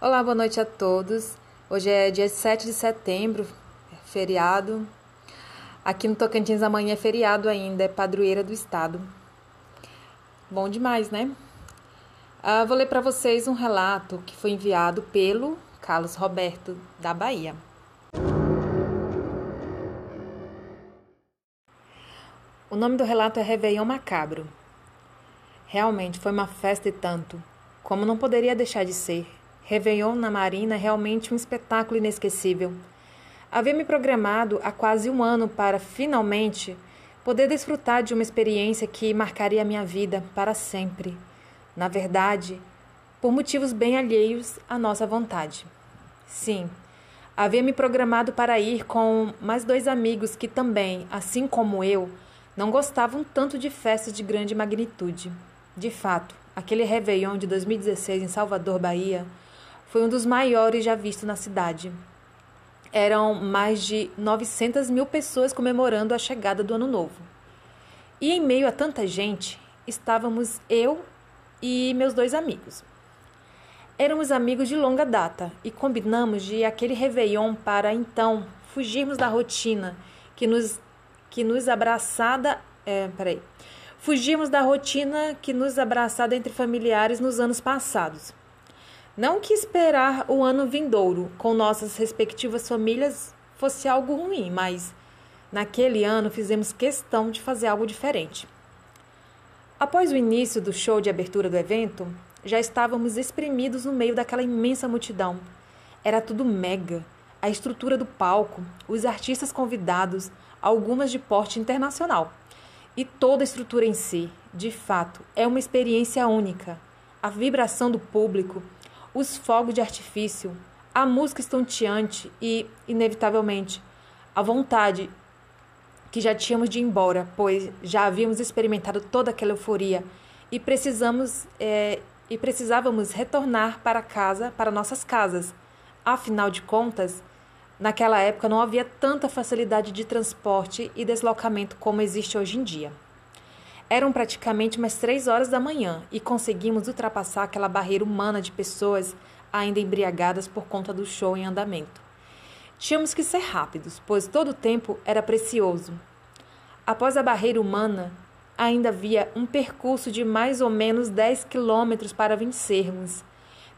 Olá, boa noite a todos. Hoje é dia 7 de setembro, feriado. Aqui no Tocantins amanhã é feriado ainda, é padroeira do estado. Bom demais, né? Ah, vou ler para vocês um relato que foi enviado pelo Carlos Roberto, da Bahia. O nome do relato é Réveillon Macabro. Realmente foi uma festa e tanto, como não poderia deixar de ser Réveillon na Marina é realmente um espetáculo inesquecível. Havia me programado há quase um ano para, finalmente, poder desfrutar de uma experiência que marcaria a minha vida para sempre. Na verdade, por motivos bem alheios à nossa vontade. Sim, havia me programado para ir com mais dois amigos que também, assim como eu, não gostavam tanto de festas de grande magnitude. De fato, aquele Réveillon de 2016 em Salvador, Bahia, foi um dos maiores já visto na cidade. Eram mais de 900 mil pessoas comemorando a chegada do Ano Novo. E em meio a tanta gente, estávamos eu e meus dois amigos. Éramos amigos de longa data e combinamos de ir aquele Réveillon para então fugirmos da rotina que nos, que nos abraçada. É, peraí. Fugirmos da rotina que nos abraçada entre familiares nos anos passados. Não que esperar o ano vindouro com nossas respectivas famílias fosse algo ruim, mas naquele ano fizemos questão de fazer algo diferente. Após o início do show de abertura do evento, já estávamos espremidos no meio daquela imensa multidão. Era tudo mega. A estrutura do palco, os artistas convidados, algumas de porte internacional. E toda a estrutura em si, de fato, é uma experiência única. A vibração do público, os fogos de artifício, a música estonteante e, inevitavelmente, a vontade que já tínhamos de ir embora, pois já havíamos experimentado toda aquela euforia e precisamos é, e precisávamos retornar para casa, para nossas casas. Afinal de contas, naquela época não havia tanta facilidade de transporte e deslocamento como existe hoje em dia. Eram praticamente umas três horas da manhã e conseguimos ultrapassar aquela barreira humana de pessoas ainda embriagadas por conta do show em andamento. Tínhamos que ser rápidos, pois todo o tempo era precioso. Após a barreira humana, ainda havia um percurso de mais ou menos 10 quilômetros para vencermos.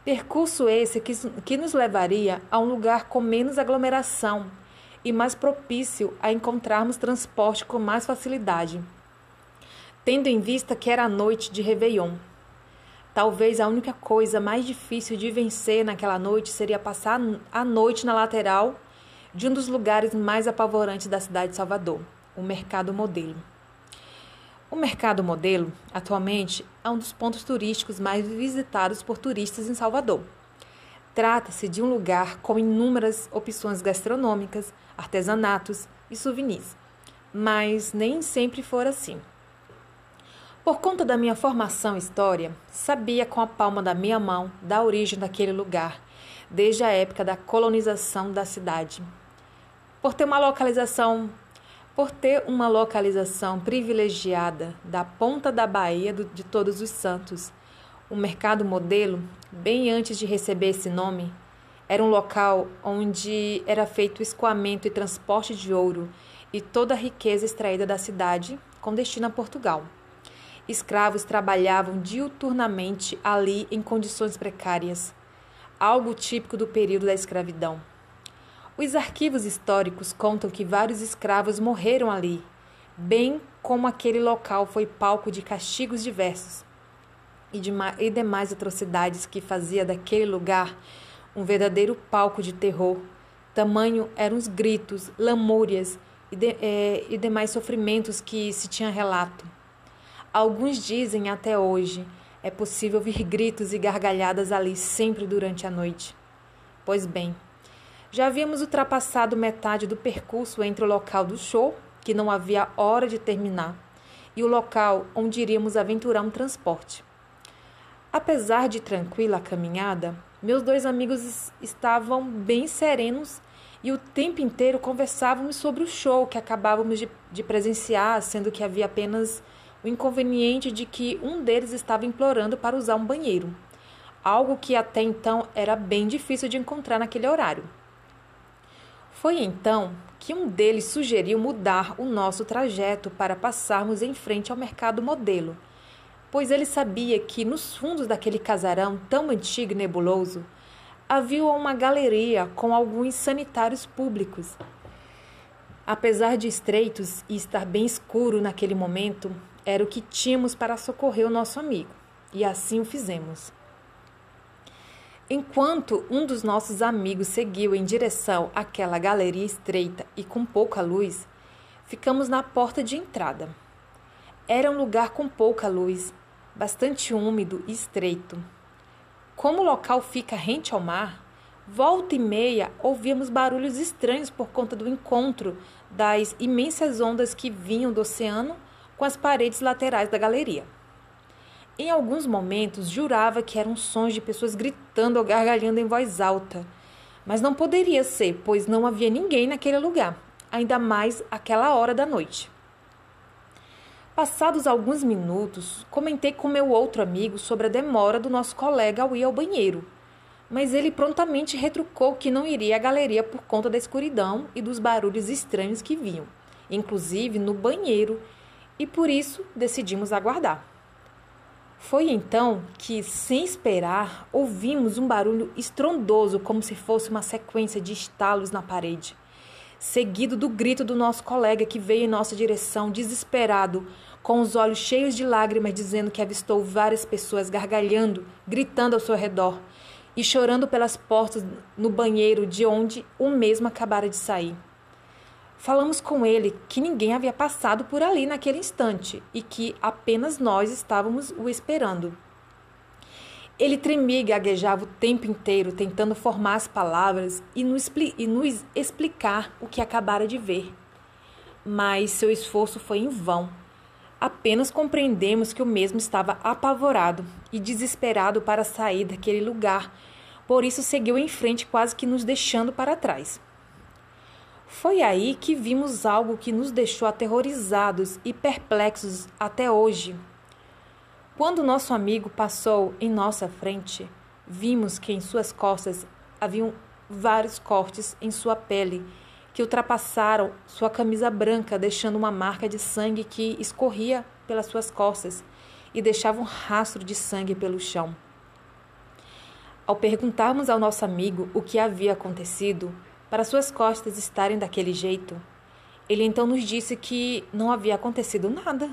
Percurso esse que, que nos levaria a um lugar com menos aglomeração e mais propício a encontrarmos transporte com mais facilidade tendo em vista que era a noite de Réveillon. Talvez a única coisa mais difícil de vencer naquela noite seria passar a noite na lateral de um dos lugares mais apavorantes da cidade de Salvador, o Mercado Modelo. O Mercado Modelo, atualmente, é um dos pontos turísticos mais visitados por turistas em Salvador. Trata-se de um lugar com inúmeras opções gastronômicas, artesanatos e souvenirs, mas nem sempre for assim. Por conta da minha formação história, sabia com a palma da minha mão da origem daquele lugar, desde a época da colonização da cidade. Por ter uma localização, por ter uma localização privilegiada da ponta da Bahia do, de Todos os Santos, o mercado modelo, bem antes de receber esse nome, era um local onde era feito o escoamento e transporte de ouro e toda a riqueza extraída da cidade com destino a Portugal. Escravos trabalhavam diuturnamente ali em condições precárias, algo típico do período da escravidão. Os arquivos históricos contam que vários escravos morreram ali, bem como aquele local foi palco de castigos diversos e, de, e demais atrocidades que fazia daquele lugar um verdadeiro palco de terror. Tamanho eram os gritos, lamúrias e, de, é, e demais sofrimentos que se tinha relato. Alguns dizem até hoje é possível ouvir gritos e gargalhadas ali sempre durante a noite. Pois bem, já havíamos ultrapassado metade do percurso entre o local do show, que não havia hora de terminar, e o local onde iríamos aventurar um transporte. Apesar de tranquila a caminhada, meus dois amigos estavam bem serenos e o tempo inteiro conversávamos sobre o show que acabávamos de, de presenciar, sendo que havia apenas o inconveniente de que um deles estava implorando para usar um banheiro. algo que até então era bem difícil de encontrar naquele horário. Foi então que um deles sugeriu mudar o nosso trajeto para passarmos em frente ao mercado modelo, pois ele sabia que nos fundos daquele casarão tão antigo e nebuloso havia uma galeria com alguns sanitários públicos. Apesar de estreitos e estar bem escuro naquele momento, era o que tínhamos para socorrer o nosso amigo, e assim o fizemos. Enquanto um dos nossos amigos seguiu em direção àquela galeria estreita e com pouca luz, ficamos na porta de entrada. Era um lugar com pouca luz, bastante úmido e estreito. Como o local fica rente ao mar, volta e meia ouvíamos barulhos estranhos por conta do encontro das imensas ondas que vinham do oceano com as paredes laterais da galeria. Em alguns momentos, jurava que eram sons de pessoas gritando ou gargalhando em voz alta. Mas não poderia ser, pois não havia ninguém naquele lugar, ainda mais aquela hora da noite. Passados alguns minutos, comentei com meu outro amigo sobre a demora do nosso colega ao ir ao banheiro, mas ele prontamente retrucou que não iria à galeria por conta da escuridão e dos barulhos estranhos que vinham, inclusive no banheiro, e por isso decidimos aguardar. Foi então que, sem esperar, ouvimos um barulho estrondoso, como se fosse uma sequência de estalos na parede, seguido do grito do nosso colega que veio em nossa direção, desesperado, com os olhos cheios de lágrimas, dizendo que avistou várias pessoas gargalhando, gritando ao seu redor e chorando pelas portas no banheiro de onde o mesmo acabara de sair. Falamos com ele que ninguém havia passado por ali naquele instante e que apenas nós estávamos o esperando. Ele tremia e gaguejava o tempo inteiro, tentando formar as palavras e nos, e nos explicar o que acabara de ver. Mas seu esforço foi em vão. Apenas compreendemos que o mesmo estava apavorado e desesperado para sair daquele lugar, por isso seguiu em frente, quase que nos deixando para trás. Foi aí que vimos algo que nos deixou aterrorizados e perplexos até hoje. Quando nosso amigo passou em nossa frente, vimos que em suas costas haviam vários cortes em sua pele que ultrapassaram sua camisa branca, deixando uma marca de sangue que escorria pelas suas costas e deixava um rastro de sangue pelo chão. Ao perguntarmos ao nosso amigo o que havia acontecido, para suas costas estarem daquele jeito. Ele então nos disse que não havia acontecido nada,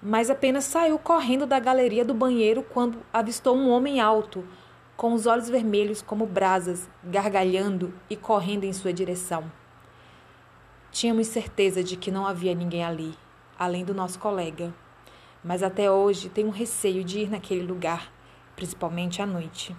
mas apenas saiu correndo da galeria do banheiro quando avistou um homem alto, com os olhos vermelhos como brasas, gargalhando e correndo em sua direção. Tínhamos certeza de que não havia ninguém ali, além do nosso colega, mas até hoje tenho receio de ir naquele lugar, principalmente à noite.